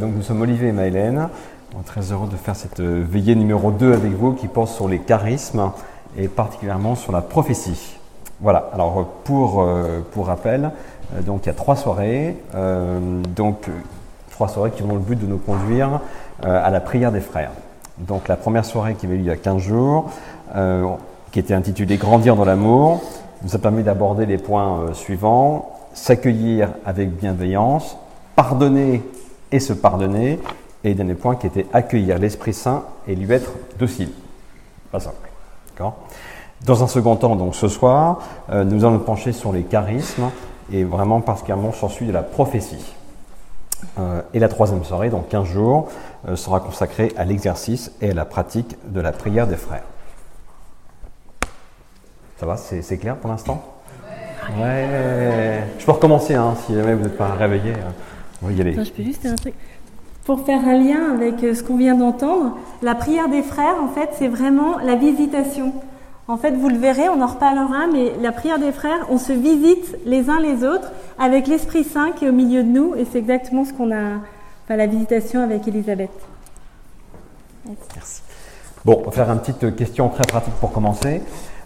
Donc nous sommes Olivier et Maëlène. Très heureux de faire cette euh, veillée numéro 2 avec vous qui porte sur les charismes et particulièrement sur la prophétie. Voilà, alors pour, euh, pour rappel, euh, donc il y a trois soirées, donc trois soirées qui ont le but de nous conduire à la prière des frères. Donc la première soirée qui avait lieu il y a 15 jours, qui était intitulée Grandir dans l'amour, nous a permis d'aborder les points suivants, s'accueillir avec bienveillance, pardonner et se pardonner. Et dernier point qui était accueillir l'Esprit Saint et lui être docile. Pas simple. D'accord? Dans un second temps, donc ce soir, euh, nous allons nous pencher sur les charismes et vraiment particulièrement sur celui de la prophétie. Euh, et la troisième soirée, donc 15 jours, euh, sera consacrée à l'exercice et à la pratique de la prière des frères. Ça va? C'est clair pour l'instant? Ouais. Je peux recommencer hein, si jamais vous n'êtes pas réveillé. Hein. Je peux juste un truc. Pour faire un lien avec euh, ce qu'on vient d'entendre, la prière des frères, en fait, c'est vraiment la visitation. En fait, vous le verrez, on en reparlera, mais la prière des frères, on se visite les uns les autres avec l'Esprit Saint qui est au milieu de nous, et c'est exactement ce qu'on a, enfin, la visitation avec Elisabeth. Merci. Bon, on va faire une petite question très pratique pour commencer.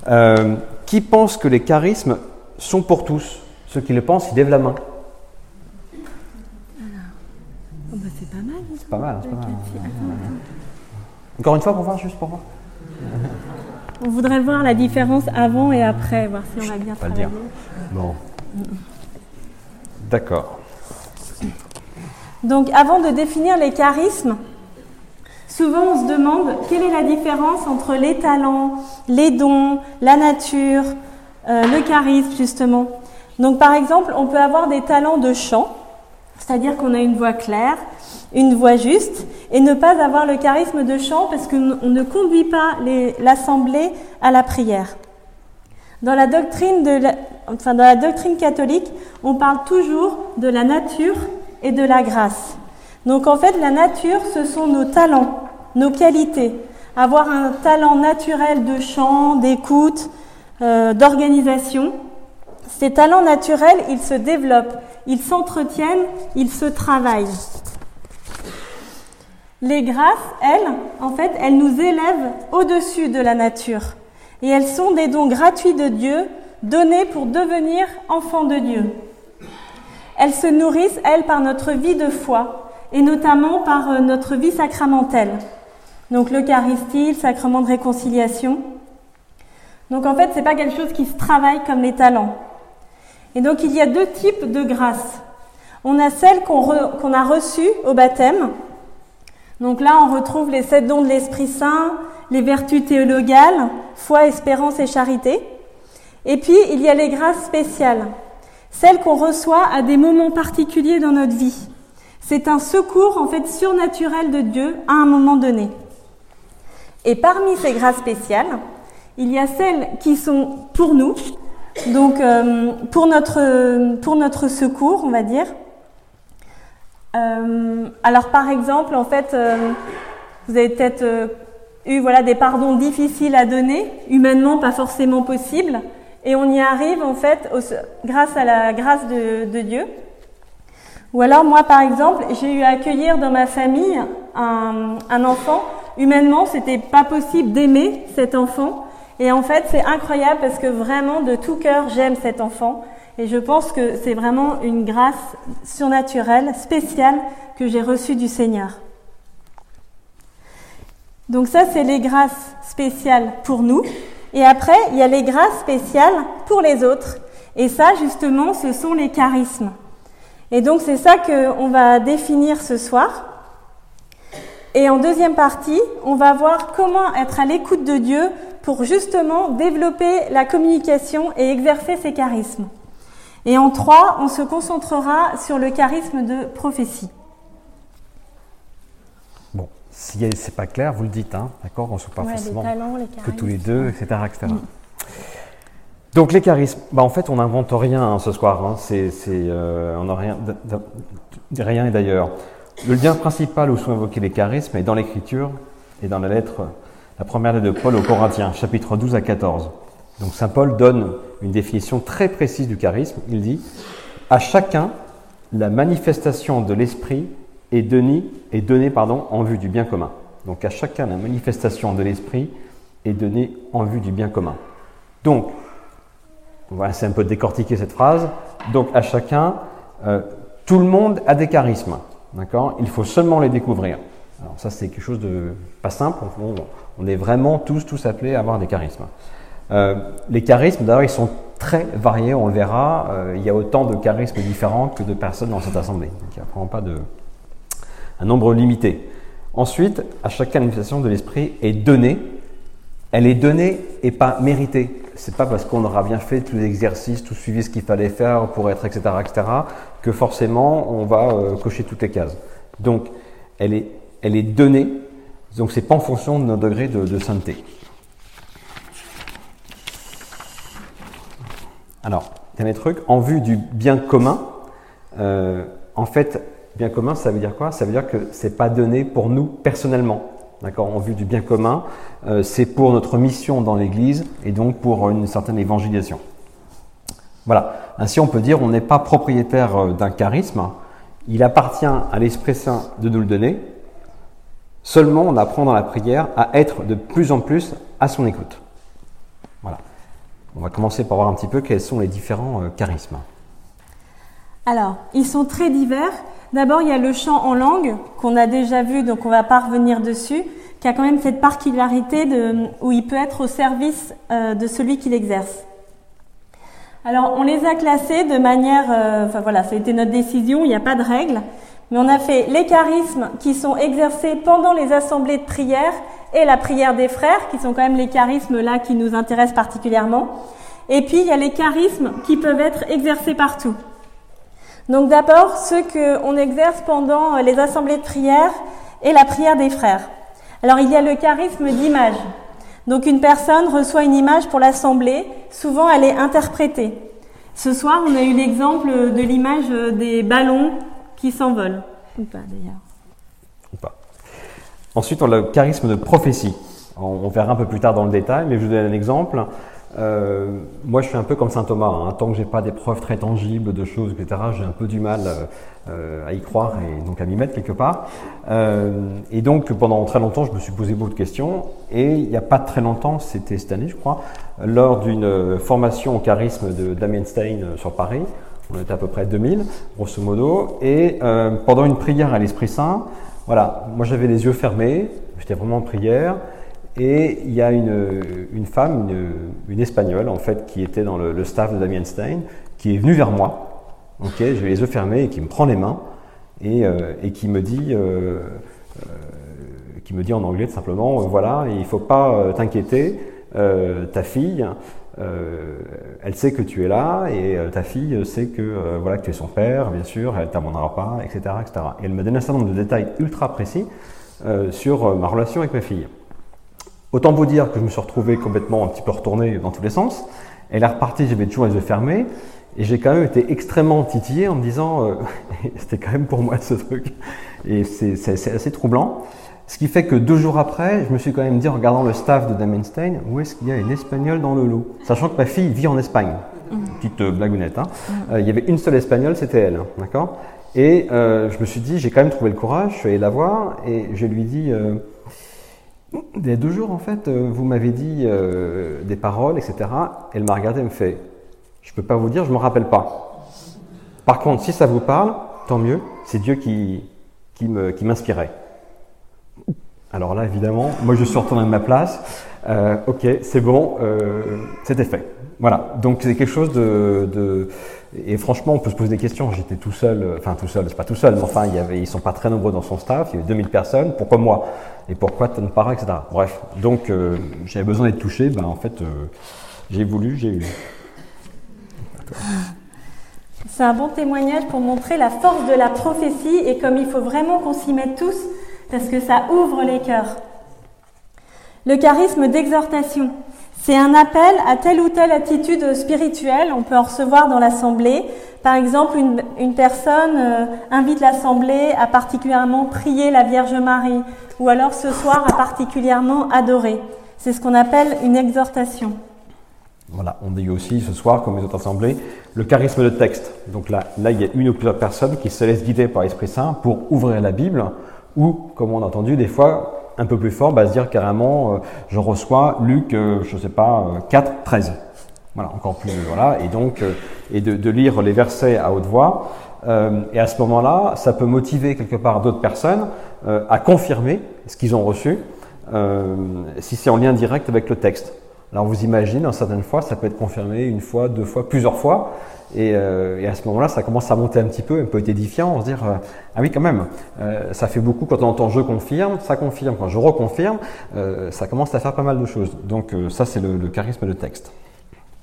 Euh, qui pense que les charismes sont pour tous? Ceux qui le pensent, ils lèvent la main. Oh bah, c'est pas mal. Hein. C'est pas mal, c'est pas mal. Encore une fois pour voir, juste pour voir. On voudrait voir la différence avant et après, voir si on va bien pas Le dire. Bon. D'accord. Donc avant de définir les charismes, souvent on se demande quelle est la différence entre les talents, les dons, la nature, euh, le charisme justement? Donc par exemple, on peut avoir des talents de chant, c'est-à-dire qu'on a une voix claire, une voix juste, et ne pas avoir le charisme de chant parce qu'on ne conduit pas l'assemblée à la prière. Dans la doctrine de catholique, on parle toujours de la nature et de la grâce. Donc en fait, la nature, ce sont nos talents, nos qualités. Avoir un talent naturel de chant, d'écoute, euh, d'organisation. Ces talents naturels, ils se développent, ils s'entretiennent, ils se travaillent. Les grâces, elles, en fait, elles nous élèvent au-dessus de la nature. Et elles sont des dons gratuits de Dieu, donnés pour devenir enfants de Dieu. Elles se nourrissent, elles, par notre vie de foi, et notamment par euh, notre vie sacramentelle. Donc l'Eucharistie, le sacrement de réconciliation. Donc en fait, c'est pas quelque chose qui se travaille comme les talents. Et donc il y a deux types de grâces. On a celle qu'on a reçue au baptême. Donc là, on retrouve les sept dons de l'Esprit Saint, les vertus théologales, foi, espérance et charité. Et puis, il y a les grâces spéciales, celles qu'on reçoit à des moments particuliers dans notre vie. C'est un secours en fait surnaturel de Dieu à un moment donné. Et parmi ces grâces spéciales, il y a celles qui sont pour nous, donc euh, pour, notre, pour notre secours, on va dire. Euh, alors par exemple, en fait, euh, vous avez peut-être eu voilà, des pardons difficiles à donner, humainement pas forcément possibles, et on y arrive en fait grâce à la grâce de, de, Dieu. Ou alors moi par exemple, j'ai eu à accueillir dans ma famille un, un enfant. Humainement, c'était pas possible d'aimer cet enfant, et en fait, c'est incroyable parce que vraiment, de tout cœur, j'aime cet enfant. Et je pense que c'est vraiment une grâce surnaturelle, spéciale, que j'ai reçue du Seigneur. Donc ça, c'est les grâces spéciales pour nous. Et après, il y a les grâces spéciales pour les autres. Et ça, justement, ce sont les charismes. Et donc, c'est ça qu'on va définir ce soir. Et en deuxième partie, on va voir comment être à l'écoute de Dieu pour justement développer la communication et exercer ses charismes. Et en trois, on se concentrera sur le charisme de prophétie. Bon, si c'est pas clair, vous le dites, hein, d'accord On ne pas forcément que tous les deux, etc. etc. Mm. Donc les charismes, bah, en fait on n'invente rien hein, ce soir, hein. c'est, euh, on n'a rien, rien et d'ailleurs. Le lien principal où sont évoqués les charismes est dans l'écriture et dans la lettre la première lettre de Paul aux Corinthiens, chapitre 12 à 14. Donc Saint Paul donne une définition très précise du charisme. Il dit À chacun, la manifestation de l'Esprit est donné, est donné pardon, en vue du bien commun. Donc à chacun, la manifestation de l'esprit est donnée en vue du bien commun. Donc, voilà, c'est un peu décortiquer cette phrase. Donc à chacun, euh, tout le monde a des charismes. D'accord? Il faut seulement les découvrir. Alors ça, c'est quelque chose de pas simple. On, est vraiment tous, tous appelés à avoir des charismes. Euh, les charismes, d'ailleurs, ils sont très variés, on le verra. Euh, il y a autant de charismes différents que de personnes dans cette assemblée. Donc il n'y a vraiment pas de, un nombre limité. Ensuite, à chaque manifestation de l'esprit est donnée. Elle est donnée et pas méritée. C'est pas parce qu'on aura bien fait tous les exercices, tout suivi ce qu'il fallait faire pour être, etc., etc., que forcément on va euh, cocher toutes les cases. Donc, elle est, elle est donnée. Donc, c'est pas en fonction de notre degré de, sainteté. Alors, dernier truc, en vue du bien commun, euh, en fait, Bien commun, ça veut dire quoi? Ça veut dire que c'est pas donné pour nous personnellement. D'accord En vue du bien commun, euh, c'est pour notre mission dans l'Église et donc pour une certaine évangélisation. Voilà. Ainsi, on peut dire on n'est pas propriétaire euh, d'un charisme. Il appartient à l'Esprit Saint de nous le donner. Seulement, on apprend dans la prière à être de plus en plus à son écoute. Voilà. On va commencer par voir un petit peu quels sont les différents euh, charismes. Alors, ils sont très divers D'abord, il y a le chant en langue qu'on a déjà vu, donc on va pas revenir dessus, qui a quand même cette particularité où il peut être au service euh, de celui qui l'exerce. Alors, on les a classés de manière, euh, voilà, ça a été notre décision, il n'y a pas de règle, mais on a fait les charismes qui sont exercés pendant les assemblées de prière et la prière des frères, qui sont quand même les charismes là qui nous intéressent particulièrement. Et puis, il y a les charismes qui peuvent être exercés partout. Donc d'abord, ceux qu'on exerce pendant les assemblées de prière et la prière des frères. Alors il y a le charisme d'image. Donc une personne reçoit une image pour l'assemblée, souvent elle est interprétée. Ce soir, on a eu l'exemple de l'image des ballons qui s'envolent. Ou pas d'ailleurs. Ou pas. Ensuite, on a le charisme de prophétie. On verra un peu plus tard dans le détail, mais je vous donne un exemple. Euh, moi, je suis un peu comme saint Thomas. Hein. Tant que j'ai pas des preuves très tangibles de choses, etc., j'ai un peu du mal euh, à y croire et donc à m'y mettre quelque part. Euh, et donc, pendant très longtemps, je me suis posé beaucoup de questions. Et il n'y a pas très longtemps, c'était cette année, je crois, lors d'une formation au charisme de Damien Stein sur Paris. On était à peu près 2000, grosso modo. Et pendant une prière à l'Esprit Saint, voilà, moi j'avais les yeux fermés, j'étais vraiment en prière. Et il y a une, une femme, une, une, espagnole en fait, qui était dans le, staff de Damien Stein, qui est venue vers moi, ok, j'ai les yeux fermés, et qui me prend les mains et, euh, et qui me dit, euh, euh, qui me dit en anglais tout simplement, voilà, il faut pas t'inquiéter, ta fille, elle sait que tu es là et ta fille sait que voilà que tu es son père, bien sûr, elle t'abandonnera pas, etc., etc. Et elle me donne un certain nombre de détails ultra précis sur ma relation avec ma fille. Autant vous dire que je me suis retrouvé complètement un petit peu retourné dans tous les sens. Elle est repartie, j'avais toujours les yeux fermés. Et j'ai quand même été extrêmement titillé en me disant, euh, c'était quand même pour moi ce truc. Et c'est assez troublant. Ce qui fait que deux jours après, je me suis quand même dit, en regardant le staff de Damien Stein, où est-ce qu'il y a une espagnole dans le lot? Sachant que ma fille vit en Espagne. Petite euh, blagounette. Hein. Euh, il y avait une seule espagnole, c'était elle. Et je me suis dit, j'ai quand même trouvé le courage, je suis allé la voir et je lui dit, il y a deux jours, en fait, euh, vous m'avez dit euh, des paroles, etc. Elle m'a regardé et me fait Je ne peux pas vous dire, je ne me rappelle pas. Par contre, si ça vous parle, tant mieux, c'est Dieu qui, qui m'inspirait. Alors là, évidemment, moi je suis retourné de ma place. Euh, ok, c'est bon, c'était fait. Voilà, donc c'est quelque chose de, Et franchement, on peut se poser des questions. J'étais tout seul, enfin tout seul, c'est pas tout seul, mais enfin, il y ils sont pas très nombreux dans son staff, il y avait 2000 personnes. Pourquoi moi? Et pourquoi pas, etc. Bref, donc euh, j'avais besoin d'être touché, ben en fait, euh, j'ai voulu, j'ai eu. C'est un bon témoignage pour montrer la force de la prophétie et comme il faut vraiment qu'on s'y mette tous, parce que ça ouvre les cœurs. Le charisme d'exhortation. C'est un appel à telle ou telle attitude spirituelle. On peut en recevoir dans l'assemblée. Par exemple, une, personne euh, invite l'assemblée à particulièrement prier la Vierge Marie, ou alors ce soir à particulièrement adorer. C'est ce qu'on appelle une exhortation. Voilà, on dit aussi ce soir, comme les autres assemblées, le charisme de texte. Donc là, là, il y a une ou plusieurs personnes qui se laissent guider par l'Esprit Saint pour ouvrir la Bible, ou, comme on a entendu, des fois, un peu plus fort, bah, se dire carrément, euh, je reçois Luc, euh, je ne sais pas, 4, 13. Voilà, encore plus, voilà, et donc, et de, lire les versets à haute voix. et à ce moment-là, ça peut motiver quelque part d'autres personnes à confirmer ce qu'ils ont reçu, si c'est en lien direct avec le texte. Alors vous imaginez, certaines fois, ça peut être confirmé une fois, deux fois, plusieurs fois. Et, euh, à ce moment-là, ça commence à monter un petit peu, un peu édifiant, on se dire euh, ah oui quand même, euh, ça fait beaucoup quand on entend je confirme, ça confirme, quand je reconfirme, ça commence à faire pas mal de choses. Donc ça c'est le, charisme de texte.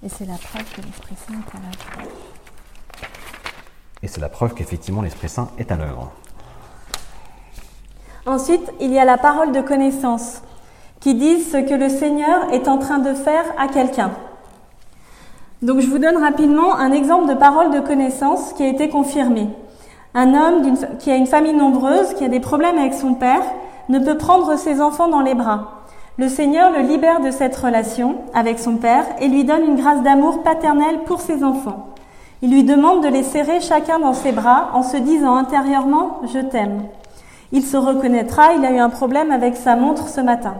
Et c'est la preuve que l'Esprit Saint est à l'œuvre. Et c'est la preuve qu'effectivement l'Esprit Saint est à l'œuvre. Ensuite, il y a la parole de connaissance qui disent ce que le Seigneur est en train de faire à quelqu'un. Donc je vous donne rapidement un exemple de parole de connaissance qui a été confirmée. Un homme qui a une famille nombreuse, qui a des problèmes avec son père, ne peut prendre ses enfants dans les bras. Le Seigneur le libère de cette relation avec son père et lui donne une grâce d'amour paternel pour ses enfants. Il lui demande de les serrer chacun dans ses bras en se disant intérieurement ⁇ Je t'aime ⁇ Il se reconnaîtra, il a eu un problème avec sa montre ce matin.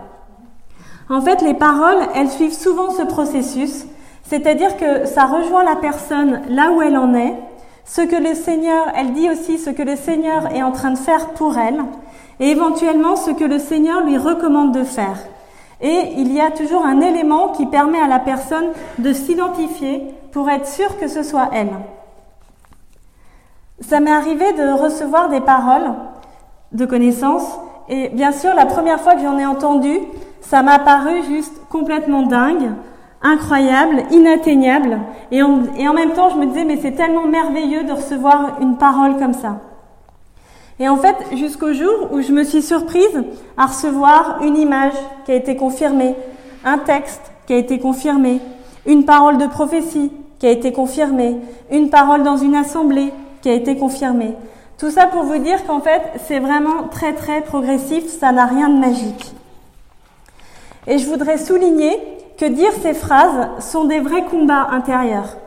En fait, les paroles, elles suivent souvent ce processus, c'est-à-dire que ça rejoint la personne là où elle en est, ce que le Seigneur, elle dit aussi ce que le Seigneur est en train de faire pour elle, et éventuellement ce que le Seigneur lui recommande de faire. Et il y a toujours un élément qui permet à la personne de s'identifier pour être sûr que ce soit elle. Ça m'est arrivé de recevoir des paroles de connaissance, et bien sûr, la première fois que j'en ai entendu, ça m'a paru juste complètement dingue, incroyable, inatteignable. Et en, même temps, je me disais, mais c'est tellement merveilleux de recevoir une parole comme ça. Et en fait, jusqu'au jour où je me suis surprise à recevoir une image qui a été confirmée, un texte qui a été confirmé, une parole de prophétie qui a été confirmée, une parole dans une assemblée qui a été confirmée. Tout ça pour vous dire qu'en fait, c'est vraiment très très progressif, ça n'a rien de magique. Et je voudrais souligner que dire ces phrases sont des vrais combats intérieurs.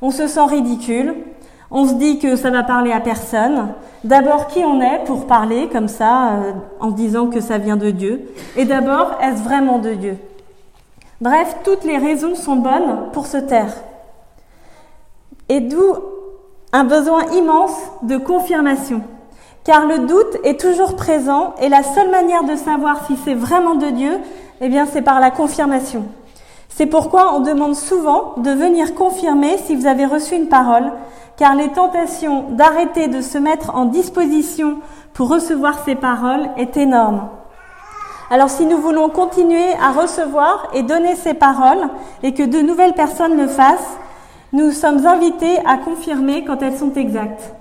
On se sent ridicule, on se dit que ça va parler à personne. D'abord, qui on est pour parler comme ça, euh, en disant que ça vient de Dieu? Et d'abord, est-ce vraiment de Dieu? Bref, toutes les raisons sont bonnes pour se taire. Et d'où un besoin immense de confirmation. Car le doute est toujours présent et la seule manière de savoir si c'est vraiment de Dieu, eh c'est par la confirmation. C'est pourquoi on demande souvent de venir confirmer si vous avez reçu une parole, car les tentations d'arrêter de se mettre en disposition pour recevoir ces paroles est énorme. Alors si nous voulons continuer à recevoir et donner ces paroles et que de nouvelles personnes le fassent, nous sommes invités à confirmer quand elles sont exactes.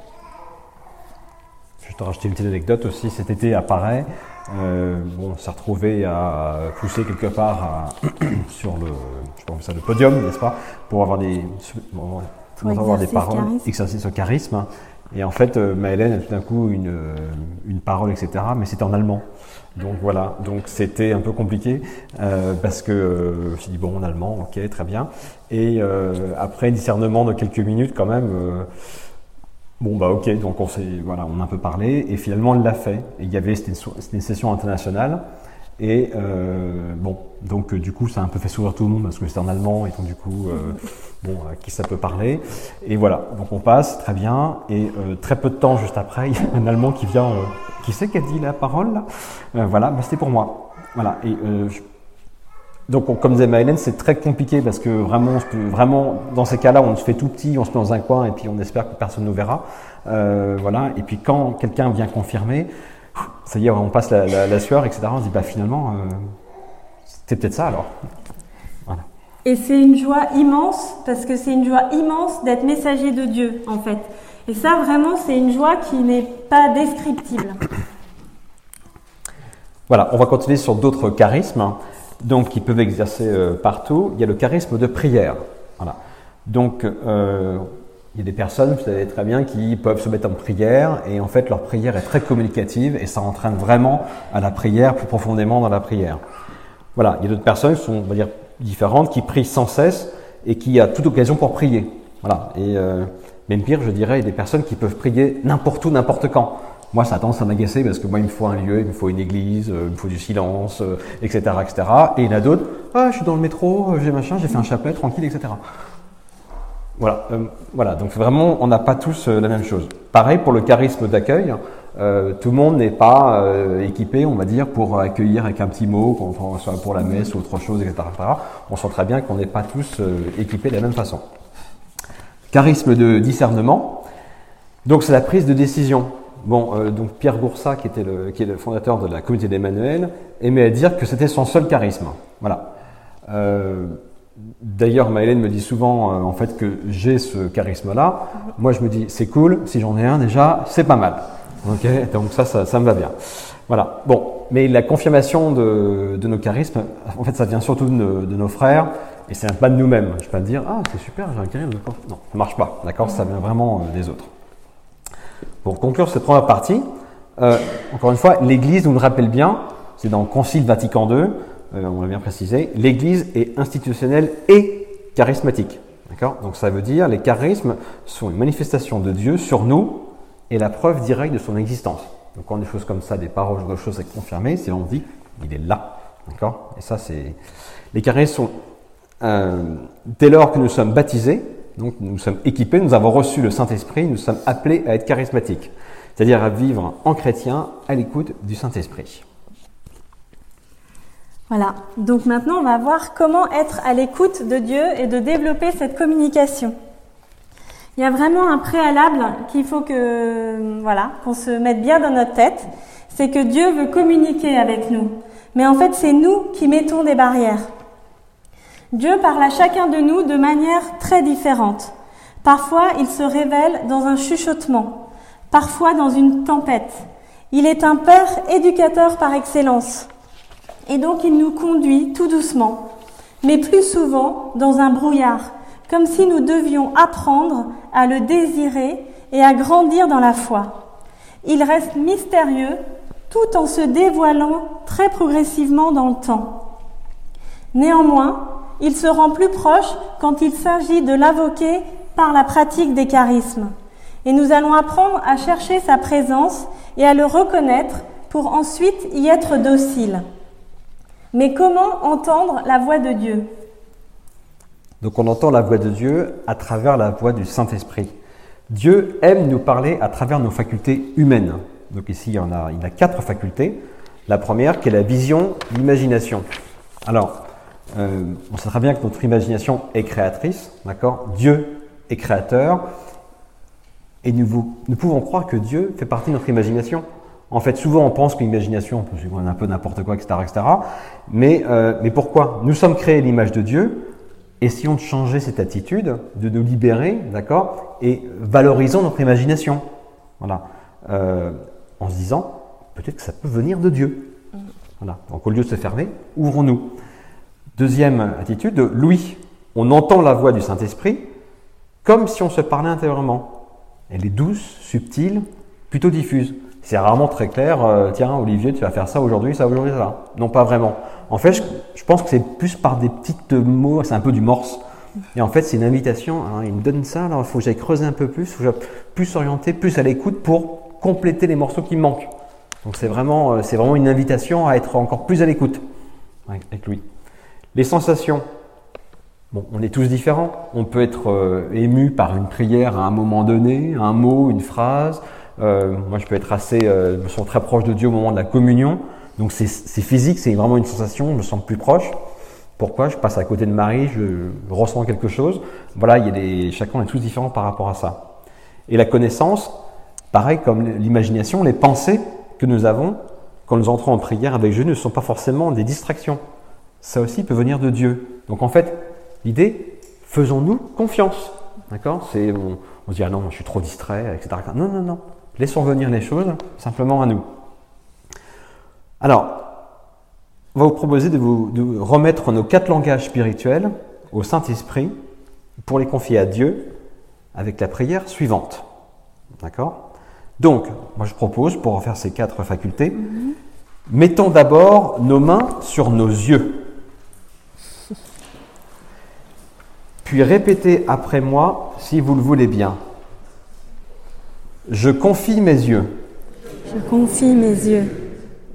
Te rajouter une petite anecdote aussi. Cet été à Paris, euh, bon, on s'est retrouvé à pousser quelque part sur le, je ça, le podium, n'est-ce pas, pour avoir des, pour avoir des paroles, exercer ce charisme. Et en fait, euh, Maëlène a tout d'un coup une, euh, une parole, etc. Mais c'était en allemand. Donc voilà, donc c'était un peu compliqué euh, parce que euh, je me suis dit bon en allemand, ok, très bien. Et euh, après discernement de quelques minutes quand même, bon bah ok, donc on s'est voilà, on a un peu parlé et finalement elle l'a fait. Et il y avait c'était une, une, session internationale et euh, bon, donc euh, du coup, ça a un peu fait sourire tout le monde parce que c'est en allemand et donc du coup, euh, bon, à qui ça peut parler. Et voilà, donc on passe, très bien. Et euh, très peu de temps juste après, il y a un Allemand qui vient, euh, qui sait qui a dit la parole là? Euh, Voilà, bah, c'était pour moi. Voilà. Et je... donc, comme disait Maëlène, c'est très compliqué parce que vraiment, on peut, vraiment, dans ces cas-là, on se fait tout petit, on se met dans un coin et puis on espère que personne nous verra. voilà. Et puis quand quelqu'un vient confirmer ça y est, on passe la, sueur, etc. On se dit, bah finalement, euh, c'est peut-être ça alors. Et c'est une joie immense, parce que c'est une joie immense d'être messager de Dieu, en fait. Et ça, vraiment, c'est une joie qui n'est pas descriptible. Voilà, on va continuer sur d'autres charismes, donc qui peuvent exercer euh, partout. Il y a le charisme de prière. Voilà. Donc, euh, il y a des personnes, vous savez très bien, qui peuvent se mettre en prière et en fait leur prière est très communicative et ça entraîne vraiment à la prière, plus profondément dans la prière. Voilà, il y a d'autres personnes qui sont, on va dire, différentes, qui prient sans cesse et qui a toute occasion pour prier. Voilà. Et euh, même pire, je dirais, des personnes qui peuvent prier n'importe où, n'importe quand. Moi, ça a tendance à m'agacer parce que moi, il me faut un lieu, il me faut une église, euh, il me faut du silence, etc., etc. Et il y en a d'autres. Ah, je suis dans le métro, j'ai machin, j'ai fait un chapelet, tranquille, etc. Voilà, voilà. Donc vraiment, on n'a pas tous la même chose. Pareil pour le charisme d'accueil. Euh, tout le monde n'est pas euh, équipé, on va dire, pour accueillir avec un petit mot, soit pour la messe ou autre chose, etc. On sent très bien qu'on n'est pas tous euh, équipés de la même façon. Charisme de discernement. Donc c'est la prise de décision. Bon, donc Pierre Goursat, qui était le, qui est le fondateur de la communauté d'Emmanuel, aimait à dire que c'était son seul charisme. Voilà. D'ailleurs, Maëlène me dit souvent en fait que j'ai ce charisme-là. Moi, je me dis c'est cool. Si j'en ai un déjà, c'est pas mal. Ok, donc ça, ça, me va bien. Voilà. Bon, mais la confirmation de, nos charismes, en fait, ça vient surtout de, nos, frères, et c'est pas de nous-mêmes. Je peux pas dire, ah, c'est super, j'ai un charisme. Non, ça marche pas. D'accord, ça vient vraiment euh, des autres. Pour conclure cette première partie, euh, encore une fois, l'Église nous le rappelle bien, c'est dans le Concile Vatican II, euh, on l'a bien précisé, l'Église est institutionnelle et charismatique. D'accord? Donc ça veut dire les charismes sont une manifestation de Dieu sur nous et la preuve directe de son existence. Donc quand des choses comme ça, des paroles, des choses sont confirmées, c'est on dit il est là. D'accord? Et ça, c'est. Les charismes sont. Euh, dès lors que nous sommes baptisés, donc nous sommes équipés, nous avons reçu le Saint-Esprit, nous sommes appelés à être charismatiques. C'est-à-dire à vivre en chrétien à l'écoute du Saint-Esprit. Voilà, donc maintenant on va voir comment être à l'écoute de Dieu et de développer cette communication. Il y a vraiment un préalable qu'il faut que, voilà, qu'on se mette bien dans notre tête. C'est que Dieu veut communiquer avec nous. Mais en fait, c'est nous qui mettons des barrières. Dieu parle à chacun de nous de manière très différente. Parfois, il se révèle dans un chuchotement, parfois dans une tempête. Il est un père éducateur par excellence. Et donc, il nous conduit tout doucement, mais plus souvent dans un brouillard, comme si nous devions apprendre à le désirer et à grandir dans la foi. Il reste mystérieux tout en se dévoilant très progressivement dans le temps. Néanmoins, il se rend plus proche quand il s'agit de l'invoquer par la pratique des charismes. Et nous allons apprendre à chercher sa présence et à le reconnaître pour ensuite y être docile. Mais comment entendre la voix de Dieu? Donc on entend la voix de Dieu à travers la voix du Saint-Esprit. Dieu aime nous parler à travers nos facultés humaines. Donc ici, il y en a, il a quatre facultés. La première, qui est la vision, l'imagination. Alors, euh, on sait très bien que notre imagination est créatrice, d'accord? Dieu est créateur, et nous, nous, pouvons croire que Dieu fait partie de notre imagination. En fait, souvent on pense que l'imagination, on peut un peu n'importe quoi, etc., etc. Mais, euh, mais pourquoi? Nous sommes créés l'image de Dieu, essayons de changer cette attitude, de nous libérer, d'accord, et valorisons notre imagination. Voilà. Euh, en se disant, peut-être que ça peut venir de Dieu. Voilà. Donc au lieu de se fermer, ouvrons-nous. Deuxième attitude, Louis. On entend la voix du Saint-Esprit comme si on se parlait intérieurement. Elle est douce, subtile, plutôt diffuse. C'est rarement très clair, euh, tiens Olivier, tu vas faire ça aujourd'hui, ça aujourd'hui, ça. Non, pas vraiment. En fait, je, pense que c'est plus par des petites mots, c'est un peu du morse. Et en fait, c'est une invitation, hein, il me donne ça, alors il faut que j'aille creuser un peu plus, faut que plus orienter, plus à l'écoute pour compléter les morceaux qui me manquent. Donc c'est vraiment, euh, c'est vraiment une invitation à être encore plus à l'écoute avec lui. Les sensations. Bon, on est tous différents. On peut être euh, ému par une prière à un moment donné, un mot, une phrase. Euh, moi, je peux être assez, me sens très proche de Dieu au moment de la communion. Donc c'est physique, c'est vraiment une sensation, je me sens plus proche. Pourquoi? Je passe à côté de Marie, je ressens quelque chose. Voilà, il y a des, chacun est tous différents par rapport à ça. Et la connaissance, pareil comme l'imagination, les pensées que nous avons quand nous entrons en prière avec Dieu ne sont pas forcément des distractions. Ça aussi peut venir de Dieu. Donc en fait, l'idée, faisons-nous confiance. D'accord? C'est on, on, se dit ah non, je suis trop distrait, etc. Non, non, non. Laissons venir les choses simplement à nous. Alors, on va vous proposer de vous remettre nos quatre langages spirituels au Saint-Esprit pour les confier à Dieu avec la prière suivante. D'accord? Donc, moi je propose, pour faire ces quatre facultés, mhm. mettons d'abord nos mains sur nos yeux. Puis répétez après moi si vous le voulez bien. Je confie mes yeux. Je confie mes yeux.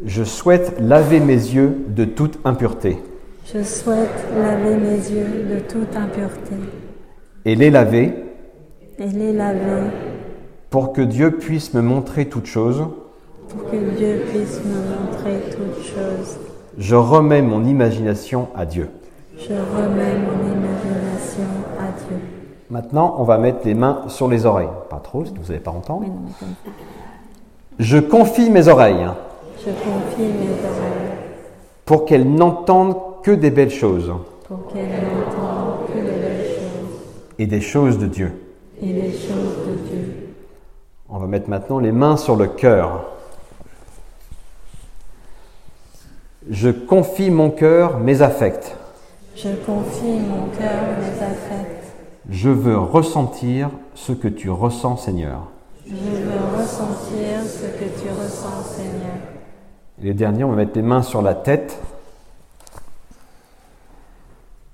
Je souhaite laver mes yeux de toute impureté. Je souhaite laver mes yeux de toute impureté. Et les laver. Et les laver. Pour que Dieu puisse me montrer toutes choses. Pour que Dieu puisse me montrer toutes choses. Je remets mon imagination à Dieu. Je remets mon imagination à Dieu. Maintenant, on va mettre les mains sur les oreilles. Pas trop, si vous n'allez pas entendre. Je confie mes oreilles. Je confie mes oreilles. Pour qu'elles n'entendent que des belles choses. Pour qu'elles n'entendent que des belles choses. Et des choses de Dieu. Et des choses de Dieu. On va mettre maintenant les mains sur le cœur. Je confie mon cœur, mes affects. Je confie mon cœur, mes affects. Je veux ressentir ce que tu ressens, Seigneur. Je veux ressentir ce que tu ressens, Seigneur. Et les derniers, on va mettre les mains sur la tête.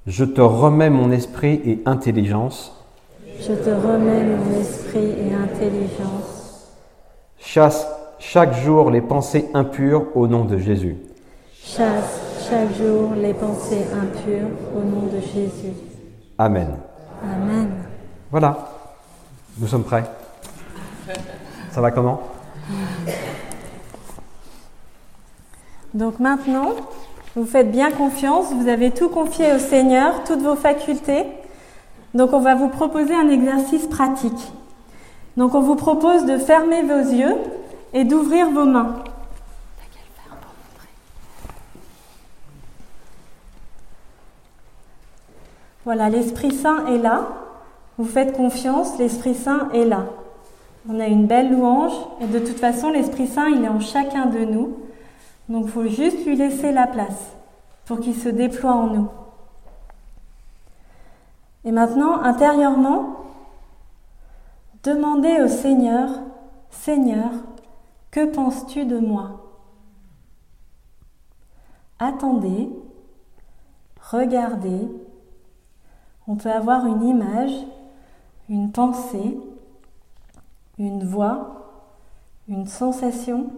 Je te remets mon esprit et intelligence. Je te remets mon esprit et intelligence. Chasse chaque jour les pensées impures au nom de Jésus. Chasse chaque jour les pensées impures au nom de Jésus. Amen. Amen. Voilà, nous sommes prêts. Ça va comment? Donc maintenant, vous faites bien confiance, vous avez tout confié au Seigneur, toutes vos facultés. Donc on va vous proposer un exercice pratique. Donc on vous propose de fermer vos yeux et d'ouvrir vos mains. Voilà, l'Esprit Saint est là. Vous faites confiance, l'Esprit Saint est là. On a une belle louange et de toute façon, l'Esprit Saint, il est en chacun de nous. Donc il faut juste lui laisser la place pour qu'il se déploie en nous. Et maintenant, intérieurement, demandez au Seigneur, Seigneur, que penses-tu de moi? Attendez, regardez. On peut avoir une image, une pensée, une voix, une sensation.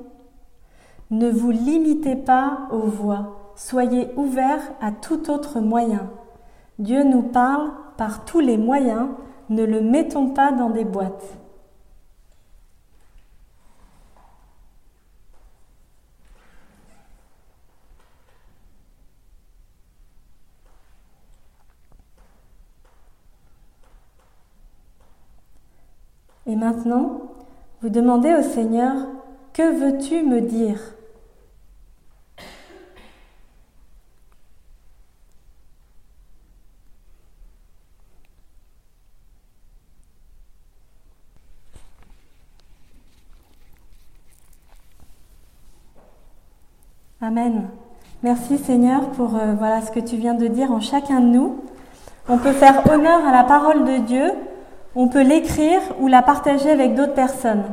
Ne vous limitez pas aux voix, soyez ouverts à tout autre moyen. Dieu nous parle par tous les moyens, ne le mettons pas dans des boîtes. Et maintenant, vous demandez au Seigneur, que veux-tu me dire? Amen. Merci Seigneur pour euh, voilà ce que tu viens de dire en chacun de nous. On peut faire honneur à la parole de Dieu, on peut l'écrire ou la partager avec d'autres personnes.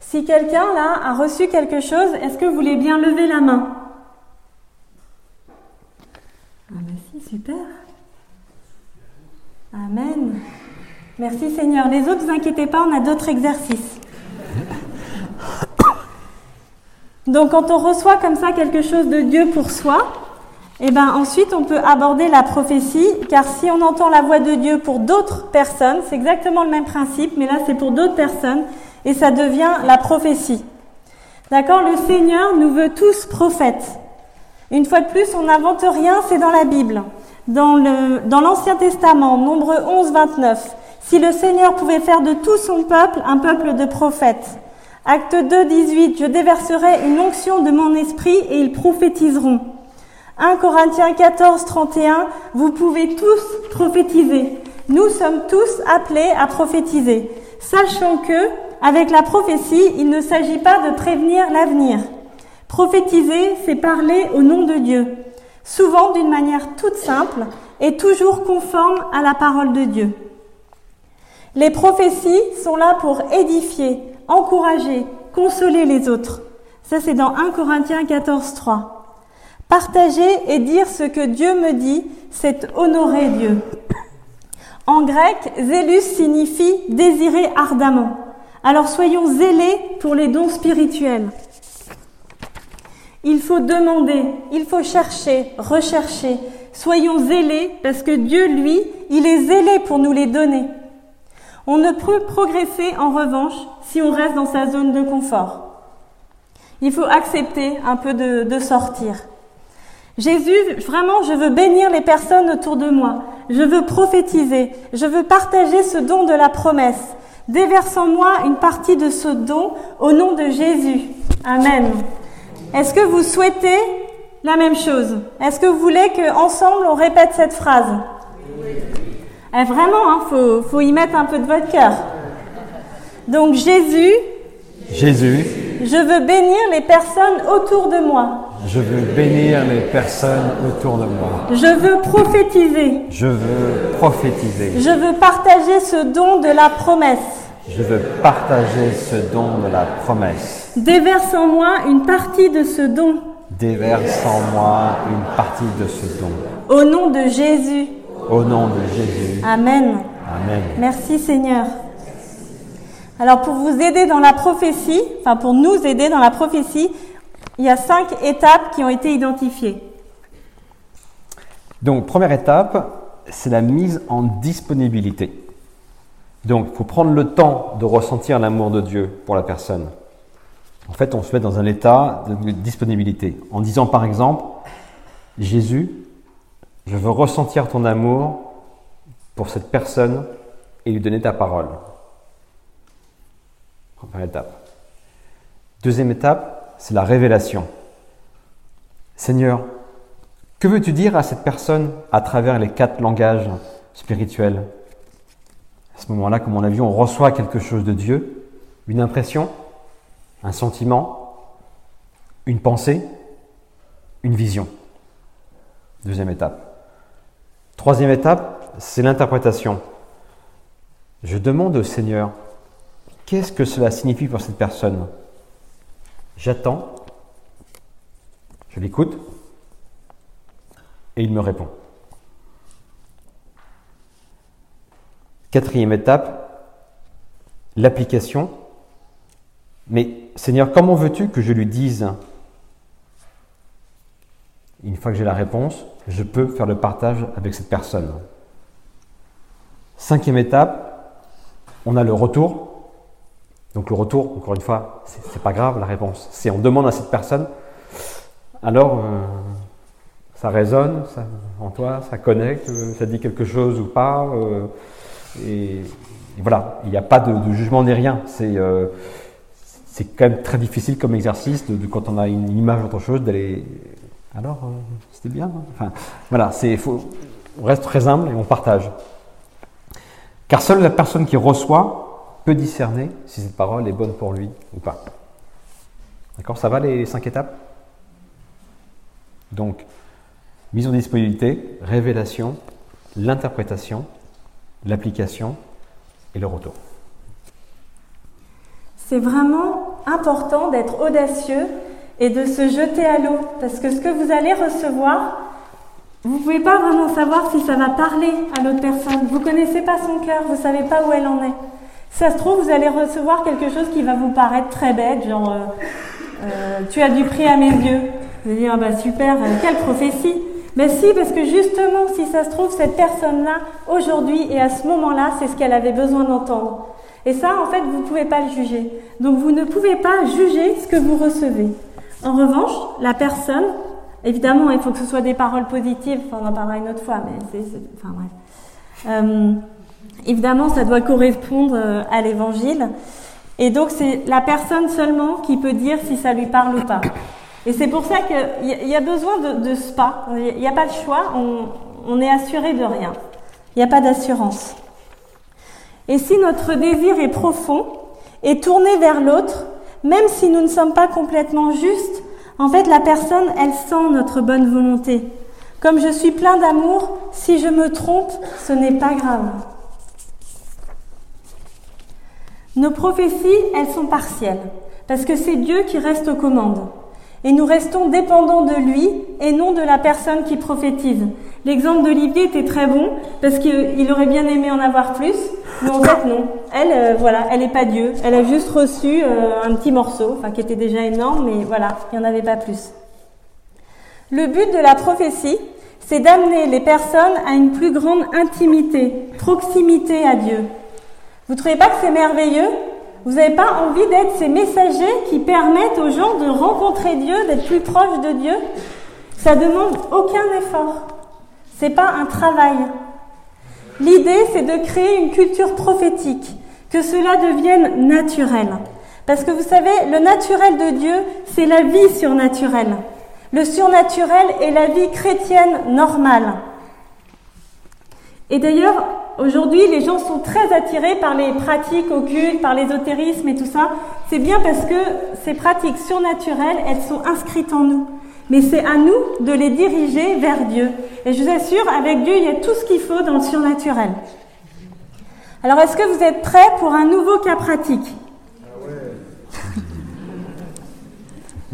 Si quelqu'un là a reçu quelque chose, est-ce que vous voulez bien lever la main? Ah ben super. Amen. Merci Seigneur. Les autres, ne vous inquiétez pas, on a d'autres exercices. Donc quand on reçoit comme ça quelque chose de Dieu pour soi, et eh ben ensuite on peut aborder la prophétie, car si on entend la voix de Dieu pour d'autres personnes, c'est exactement le même principe, mais là c'est pour d'autres personnes, et ça devient la prophétie. D'accord? Le Seigneur nous veut tous prophètes. Une fois de plus, on n'invente rien, c'est dans la Bible. Dans l'Ancien Testament, nombre 11, 29. Si le Seigneur pouvait faire de tout son peuple un peuple de prophètes. Acte 2, 18. Je déverserai une onction de mon esprit et ils prophétiseront. 1 Corinthiens 14, 31, vous pouvez tous prophétiser. Nous sommes tous appelés à prophétiser. Sachant que, avec la prophétie, il ne s'agit pas de prévenir l'avenir. Prophétiser, c'est parler au nom de Dieu, souvent d'une manière toute simple et toujours conforme à la parole de Dieu. Les prophéties sont là pour édifier, encourager, consoler les autres. Ça, c'est dans 1 Corinthiens 14, 3. Partager et dire ce que Dieu me dit, c'est honorer Dieu. En grec, zélus signifie désirer ardemment. Alors soyons zélés pour les dons spirituels. Il faut demander, il faut chercher, rechercher. Soyons zélés parce que Dieu, lui, il est zélé pour nous les donner. On ne peut progresser en revanche si on reste dans sa zone de confort. Il faut accepter un peu de, de sortir. Jésus, vraiment, je veux bénir les personnes autour de moi. Je veux prophétiser. Je veux partager ce don de la promesse. Déverse en moi une partie de ce don au nom de Jésus. Amen. Est-ce que vous souhaitez la même chose? Est-ce que vous voulez qu'ensemble on répète cette phrase? Eh, Vraiment, il hein, faut, faut y mettre un peu de votre cœur. Donc Jésus, Jésus, je veux bénir les personnes autour de moi. Je veux bénir les personnes autour de moi. Je veux prophétiser. Je veux prophétiser. Je veux partager ce don de la promesse. Je veux partager ce don de la promesse. Déverse en moi une partie de ce don. Déverse en moi une partie de ce don. Au nom de Jésus. Au nom de Jésus. Amen. Amen. Merci Seigneur. Alors pour vous aider dans la prophétie, enfin pour nous aider dans la prophétie, il y a cinq étapes qui ont été identifiées. Donc première étape, c'est la mise en disponibilité. Donc il faut prendre le temps de ressentir l'amour de Dieu pour la personne. En fait, on se met dans un état de disponibilité en disant par exemple, Jésus, je veux ressentir ton amour pour cette personne et lui donner ta parole. Première étape. Deuxième étape, c'est la révélation. Seigneur, que veux-tu dire à cette personne à travers les quatre langages spirituels? À ce moment-là, comme on a vu, on reçoit quelque chose de Dieu, une impression, un sentiment, une pensée, une vision. Deuxième étape. Troisième étape, c'est l'interprétation. Je demande au Seigneur, qu'est-ce que cela signifie pour cette personne? J'attends, je l'écoute, et il me répond. Quatrième étape, l'application. Mais Seigneur, comment veux-tu que je lui dise? Une fois que j'ai la réponse, je peux faire le partage avec cette personne. Cinquième étape, on a le retour. Donc le retour, encore une fois, c'est pas grave la réponse. C'est on demande à cette personne, alors euh, ça résonne ça, en toi, ça connecte, euh, ça dit quelque chose ou pas. Euh, et, voilà, il n'y a pas de, jugement ni rien. C'est c'est quand même très difficile comme exercice de, quand on a une image d'autre chose d'aller. Alors, c'était bien. Hein enfin, voilà, c'est faut, on reste très humble et on partage. Car seule la personne qui reçoit peut discerner si cette parole est bonne pour lui ou pas. D'accord Ça va les cinq étapes? Donc, mise en disponibilité, révélation, l'interprétation, l'application et le retour. C'est vraiment important d'être audacieux et de se jeter à l'eau parce que ce que vous allez recevoir, vous ne pouvez pas vraiment savoir si ça va parler à l'autre personne. Vous ne connaissez pas son cœur, vous ne savez pas où elle en est. Ça se trouve, vous allez recevoir quelque chose qui va vous paraître très bête, genre euh, euh, tu as du prix à mes yeux. Vous allez dire, ah bah super, euh, quelle prophétie Mais si, parce que justement, si ça se trouve, cette personne-là, aujourd'hui et à ce moment-là, c'est ce qu'elle avait besoin d'entendre. Et ça, en fait, vous ne pouvez pas le juger. Donc, vous ne pouvez pas juger ce que vous recevez. En revanche, la personne, évidemment, il faut que ce soit des paroles positives, on en parlera une autre fois, mais c'est. Enfin, bref. Évidemment, ça doit correspondre euh, à l'évangile. Et donc, c'est la personne seulement qui peut dire si ça lui parle ou pas. Et c'est pour ça qu'il y a besoin de, de pas. Il n'y a pas de choix. On, on est assuré de rien. Il n'y a pas d'assurance. Et si notre désir est profond et tourné vers l'autre, même si nous ne sommes pas complètement justes, en fait, la personne, elle sent notre bonne volonté. Comme je suis plein d'amour, si je me trompe, ce n'est pas grave. Nos prophéties, elles sont partielles, parce que c'est Dieu qui reste aux commandes. et nous restons dépendants de lui et non de la personne qui prophétise. L'exemple d'Olivier était très bon parce qu'il aurait bien aimé en avoir plus, mais en fait non. Elle, euh, voilà, elle n'est pas Dieu. Elle a juste reçu euh, un petit morceau, enfin qui était déjà énorme, mais voilà, il n'y en avait pas plus. Le but de la prophétie, c'est d'amener les personnes à une plus grande intimité, proximité à Dieu. Vous trouvez pas que c'est merveilleux? Vous n'avez pas envie d'être ces messagers qui permettent aux gens de rencontrer Dieu, d'être plus proches de Dieu? Ça demande aucun effort. C'est pas un travail. L'idée, c'est de créer une culture prophétique, que cela devienne naturel. Parce que vous savez, le naturel de Dieu, c'est la vie surnaturelle. Le surnaturel est la vie chrétienne normale. Et d'ailleurs, aujourd'hui, les gens sont très attirés par les pratiques occultes, par l'ésotérisme et tout ça. C'est bien parce que ces pratiques surnaturelles, elles sont inscrites en nous mais c'est à nous de les diriger vers Dieu. Et je vous assure, avec Dieu, il y a tout ce qu'il faut dans le surnaturel. Alors, est-ce que vous êtes prêts pour un nouveau cas pratique?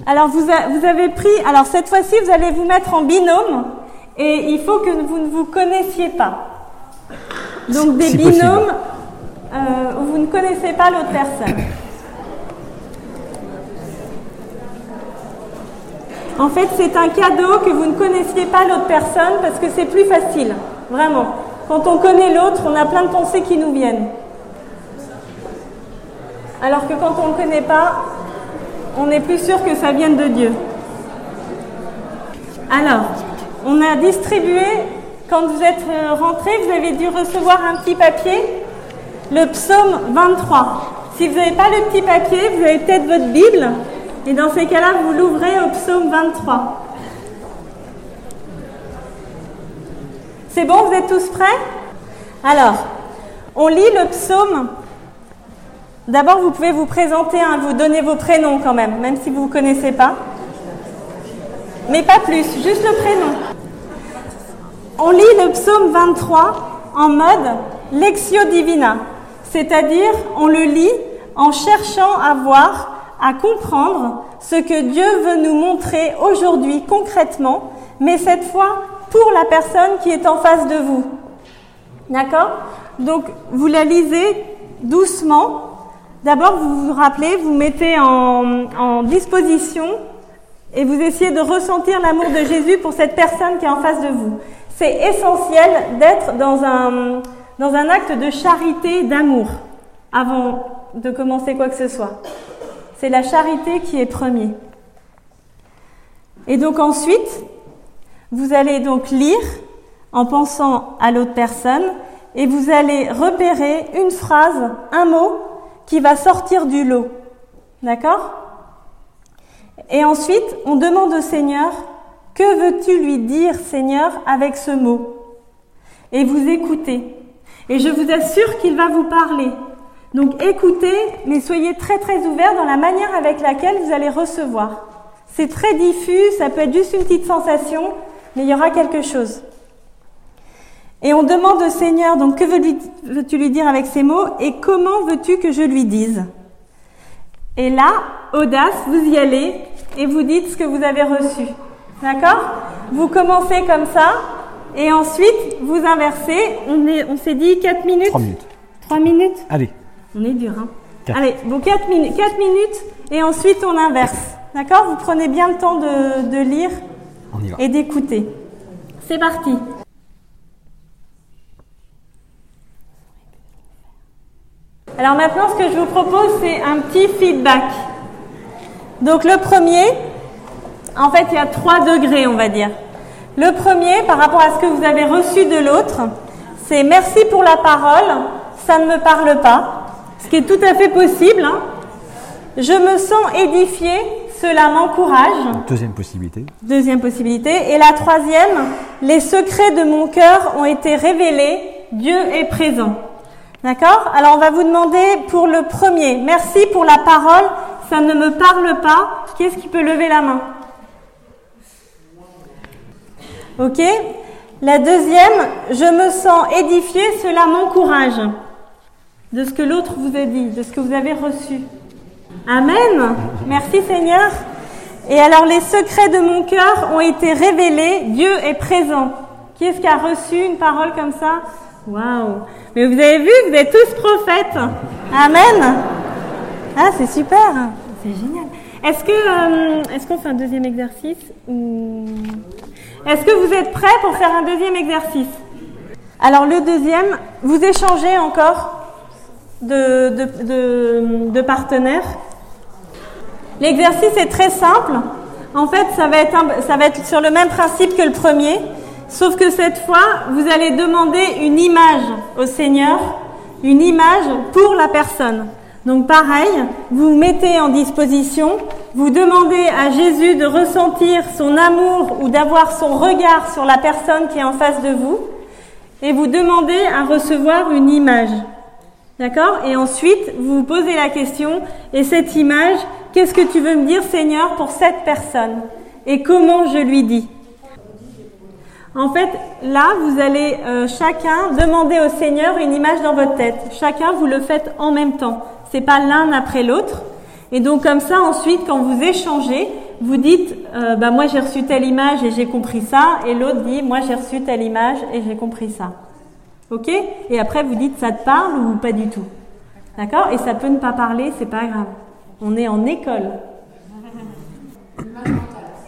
Alors, vous, avez pris, alors cette fois-ci, vous allez vous mettre en binôme et il faut que vous ne vous connaissiez pas. Donc, des binômes euh, où vous ne connaissez pas l'autre personne. En fait, c'est un cadeau que vous ne connaissiez pas l'autre personne parce que c'est plus facile, vraiment. Quand on connaît l'autre, on a plein de pensées qui nous viennent. Alors que quand on ne connaît pas, on est plus sûr que ça vienne de Dieu. Alors, on a distribué, quand vous êtes euh, rentré, vous avez dû recevoir un petit papier, le psaume 23. Si vous n'avez pas le petit papier, vous avez peut-être votre Bible. Et dans ces cas-là, vous l'ouvrez au psaume 23. C'est bon, vous êtes tous prêts? Alors, on lit le psaume. D'abord, vous pouvez vous présenter, hein, vous donner vos prénoms quand même, même si vous ne vous connaissez pas. Mais pas plus, juste le prénom. On lit le psaume 23 en mode Lexio Divina, c'est-à-dire on le lit en cherchant à voir à comprendre ce que Dieu veut nous montrer aujourd'hui concrètement, mais cette fois pour la personne qui est en face de vous. D'accord? Donc vous la lisez doucement. D'abord, vous vous rappelez, vous mettez en, en disposition et vous essayez de ressentir l'amour de Jésus pour cette personne qui est en face de vous. C'est essentiel d'être dans un, dans un acte de charité, d'amour, avant de commencer quoi que ce soit. C'est la charité qui est premier. Et donc ensuite, vous allez donc lire en pensant à l'autre personne et vous allez repérer une phrase, un mot qui va sortir du lot. D'accord? Et ensuite, on demande au Seigneur, que veux-tu lui dire, Seigneur, avec ce mot? Et vous écoutez. Et je vous assure qu'il va vous parler. Donc écoutez, mais soyez très très ouverts dans la manière avec laquelle vous allez recevoir. C'est très diffus, ça peut être juste une petite sensation, mais il y aura quelque chose. Et on demande au Seigneur, donc que veux-tu lui dire avec ces mots? Et comment veux-tu que je lui dise? Et là, audace, vous y allez et vous dites ce que vous avez reçu. D'accord? Vous commencez comme ça et ensuite vous inversez. On, on s'est dit 4 minutes 3 minutes. 3 minutes? Allez. On est dur, hein? Allez, bon, 4 minutes, 4 minutes et ensuite on inverse. D'accord? Vous prenez bien le temps de, de lire et d'écouter. C'est parti. Alors maintenant, ce que je vous propose, c'est un petit feedback. Donc le premier, en fait, il y a trois degrés, on va dire. Le premier, par rapport à ce que vous avez reçu de l'autre, c'est merci pour la parole, ça ne me parle pas ce qui est tout à fait possible. Hein. Je me sens édifié, cela m'encourage. Deuxième possibilité. Deuxième possibilité. Et la troisième, les secrets de mon cœur ont été révélés, Dieu est présent. D'accord? Alors on va vous demander pour le premier, merci pour la parole, ça ne me parle pas. Qui est-ce qui peut lever la main? Ok La deuxième, je me sens édifié, cela m'encourage de ce que l'autre vous a dit, de ce que vous avez reçu. Amen. Merci Seigneur. Et alors les secrets de mon cœur ont été révélés, Dieu est présent. Qui est-ce qui a reçu une parole comme ça? Waouh Mais vous avez vu, vous êtes tous prophètes. Amen. Ah, c'est super. C'est génial. Est-ce euh, est-ce qu'on fait un deuxième exercice ou est-ce que vous êtes prêts pour faire un deuxième exercice? Alors le deuxième, vous échangez encore de, partenaires. L'exercice est très simple. En fait, ça va être sur le même principe que le premier, sauf que cette fois, vous allez demander une image au Seigneur, une image pour la personne. Donc pareil, vous mettez en disposition, vous demandez à Jésus de ressentir son amour ou d'avoir son regard sur la personne qui est en face de vous, et vous demandez à recevoir une image. D'accord? Et ensuite, vous vous posez la question, et cette image, qu'est-ce que tu veux me dire Seigneur pour cette personne? Et comment je lui dis? En fait, là, vous allez euh, chacun demander au Seigneur une image dans votre tête. Chacun, vous le faites en même temps. C'est pas l'un après l'autre. Et donc comme ça, ensuite, quand vous échangez, vous dites, euh, bah moi j'ai reçu telle image et j'ai compris ça, et l'autre dit, moi j'ai reçu telle image et j'ai compris ça. Ok? Et après, vous dites ça te parle ou pas du tout? D'accord? Et ça peut ne pas parler, c'est pas grave. On est en école.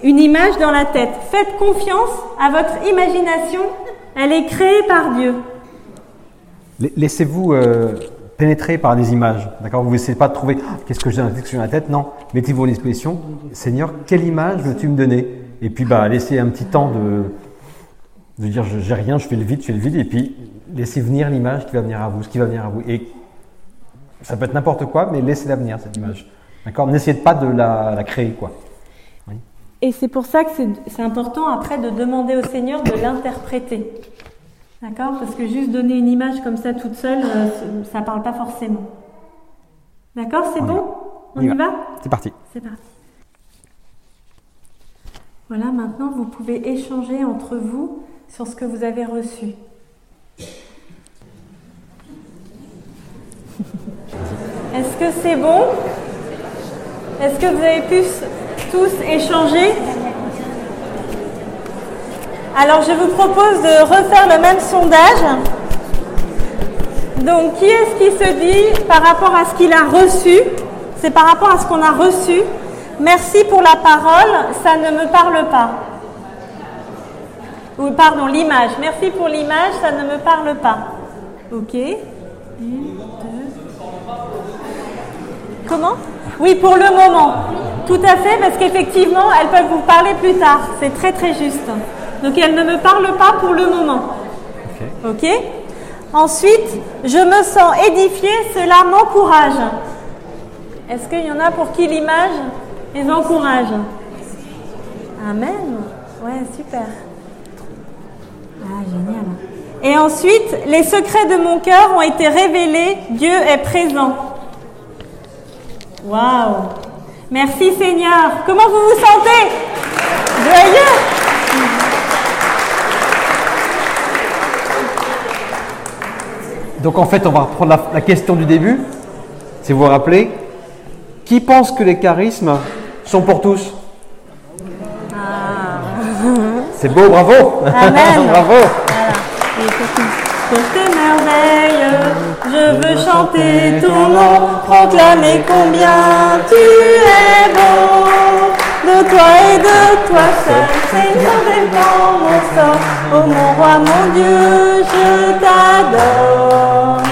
Une image dans la tête. Faites confiance à votre imagination. Elle est créée par Dieu. La- Laissez-vous euh, pénétrer par des images. D'accord? Vous n'essayez pas de trouver Ah, qu'est-ce que j'ai dans la tête. Non. Mettez-vous en disposition. Seigneur, quelle image veux-tu me donner? Et puis, bah, laissez un petit temps de, de dire j'ai rien, je fais le vide, je fais le vide. Et puis, laissez venir l'image qui va venir à vous, qui va venir à vous. Et ça peut être n'importe quoi, mais laissez-la venir, cette image. N'essayez pas de la, créer, quoi. Et c'est pour ça que c'est important après de demander au Seigneur de l'interpréter. D'accord? Parce que juste donner une image comme ça toute seule, euh, ça parle pas forcément. D'accord? C'est bon? On y va C'est parti. C'est parti. Voilà, maintenant vous pouvez échanger entre vous sur ce que vous avez reçu. Est-ce que c'est bon? Est-ce que vous avez pu tous échanger? Alors je vous propose de refaire le même sondage. Donc, qui est-ce qui se dit par rapport à ce qu'il a reçu? C'est par rapport à ce qu'on a reçu. Merci pour la parole, ça ne me parle pas. Ou pardon, l'image. Merci pour l'image, ça ne me parle pas. Ok. Comment? Oui, pour le moment. Tout à fait, parce qu'effectivement, elles peuvent vous parler plus tard. C'est très très juste. Donc, elles ne me parlent pas pour le moment. Ok. Ok Ensuite, je me sens édifiée, cela m'encourage. Est-ce qu'il y en a pour qui l'image les encourage? Amen. Ouais, super. Ah, génial. Et ensuite, les secrets de mon cœur ont été révélés. Dieu est présent. Waouh. Merci Seigneur. Comment vous vous sentez? Joyeux Donc en fait, on va reprendre la, la question du début. Si vous vous rappelez, qui pense que les charismes sont pour tous? C'est beau, bravo! Amen. Bravo! Pour tes merveilles, je veux chanter ton nom, proclamer combien tu es bon. De toi et de toi seul, Seigneur, dépend mon sort. Oh mon roi, mon Dieu, je t'adore.